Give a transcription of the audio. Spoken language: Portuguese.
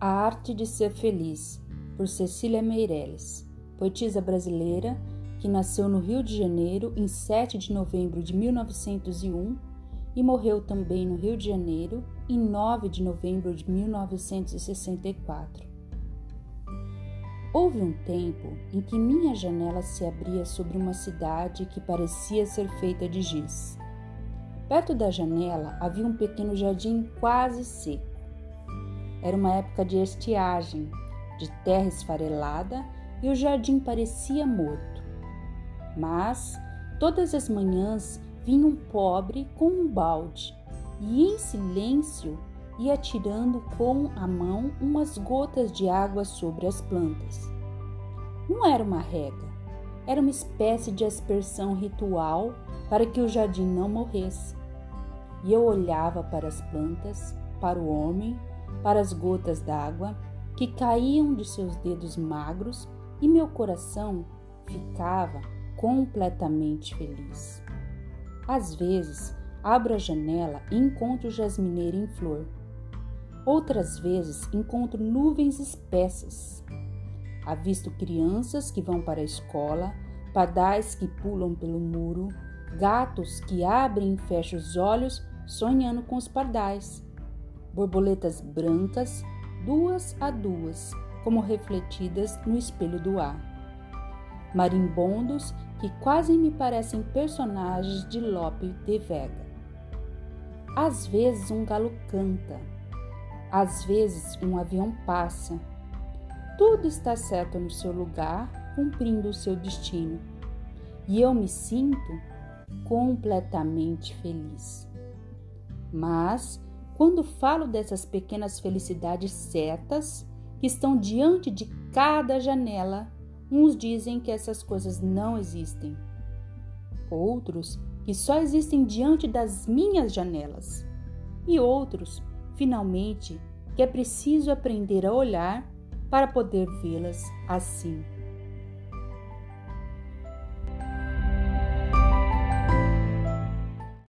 A Arte de Ser Feliz, por Cecília Meirelles, poetisa brasileira que nasceu no Rio de Janeiro em 7 de novembro de 1901 e morreu também no Rio de Janeiro em 9 de novembro de 1964. Houve um tempo em que minha janela se abria sobre uma cidade que parecia ser feita de giz. Perto da janela havia um pequeno jardim quase seco. Era uma época de estiagem, de terra esfarelada e o jardim parecia morto. Mas todas as manhãs vinha um pobre com um balde e, em silêncio, ia tirando com a mão umas gotas de água sobre as plantas. Não era uma rega, era uma espécie de aspersão ritual para que o jardim não morresse. E eu olhava para as plantas, para o homem para as gotas d'água que caíam de seus dedos magros e meu coração ficava completamente feliz. Às vezes, abro a janela e encontro jasmineira em flor. Outras vezes, encontro nuvens espessas. Avisto crianças que vão para a escola, padais que pulam pelo muro, gatos que abrem e fecham os olhos sonhando com os pardais borboletas brancas, duas a duas, como refletidas no espelho do ar. Marimbondos que quase me parecem personagens de Lope de Vega. Às vezes um galo canta, às vezes um avião passa. Tudo está certo no seu lugar, cumprindo o seu destino. E eu me sinto completamente feliz. Mas quando falo dessas pequenas felicidades certas que estão diante de cada janela, uns dizem que essas coisas não existem. Outros que só existem diante das minhas janelas. E outros, finalmente, que é preciso aprender a olhar para poder vê-las assim.